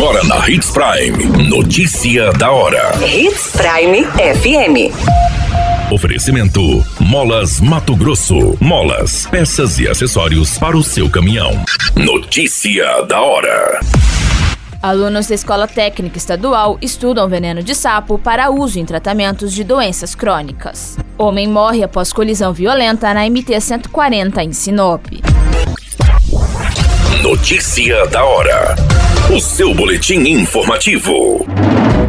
Agora na Hits Prime. Notícia da hora. Hits Prime FM. Oferecimento: Molas Mato Grosso. Molas, peças e acessórios para o seu caminhão. Notícia da hora. Alunos da Escola Técnica Estadual estudam veneno de sapo para uso em tratamentos de doenças crônicas. Homem morre após colisão violenta na MT-140 em Sinop. Notícia da hora. O seu boletim informativo.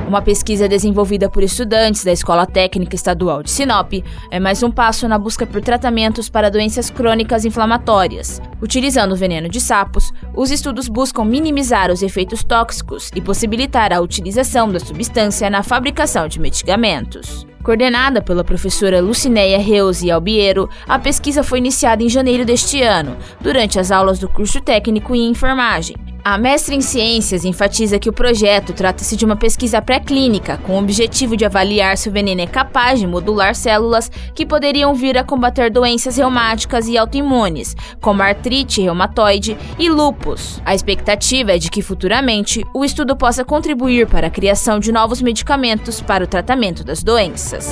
Uma pesquisa desenvolvida por estudantes da Escola Técnica Estadual de Sinop é mais um passo na busca por tratamentos para doenças crônicas inflamatórias. Utilizando o veneno de sapos, os estudos buscam minimizar os efeitos tóxicos e possibilitar a utilização da substância na fabricação de medicamentos. Coordenada pela professora Lucinéia Reuse Albiero, a pesquisa foi iniciada em janeiro deste ano, durante as aulas do curso técnico em enfermagem. A mestre em ciências enfatiza que o projeto trata-se de uma pesquisa pré-clínica com o objetivo de avaliar se o veneno é capaz de modular células que poderiam vir a combater doenças reumáticas e autoimunes, como artrite reumatoide e lúpus. A expectativa é de que futuramente o estudo possa contribuir para a criação de novos medicamentos para o tratamento das doenças.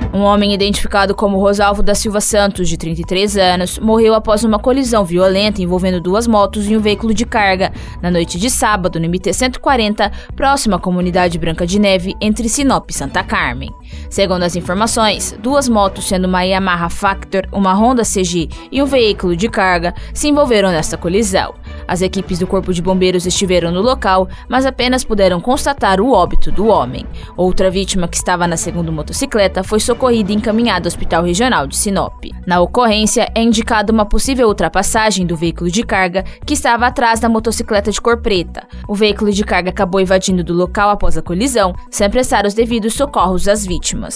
Um homem identificado como Rosalvo da Silva Santos, de 33 anos, morreu após uma colisão violenta envolvendo duas motos e um veículo de carga na noite de sábado no MT-140, próximo à comunidade Branca de Neve, entre Sinop e Santa Carmen. Segundo as informações, duas motos, sendo uma Yamaha Factor, uma Honda CG e um veículo de carga, se envolveram nesta colisão. As equipes do Corpo de Bombeiros estiveram no local, mas apenas puderam constatar o óbito do homem. Outra vítima que estava na segunda motocicleta foi socorrida e encaminhada ao Hospital Regional de Sinop. Na ocorrência, é indicada uma possível ultrapassagem do veículo de carga que estava atrás da motocicleta de cor preta. O veículo de carga acabou invadindo do local após a colisão, sem prestar os devidos socorros às vítimas.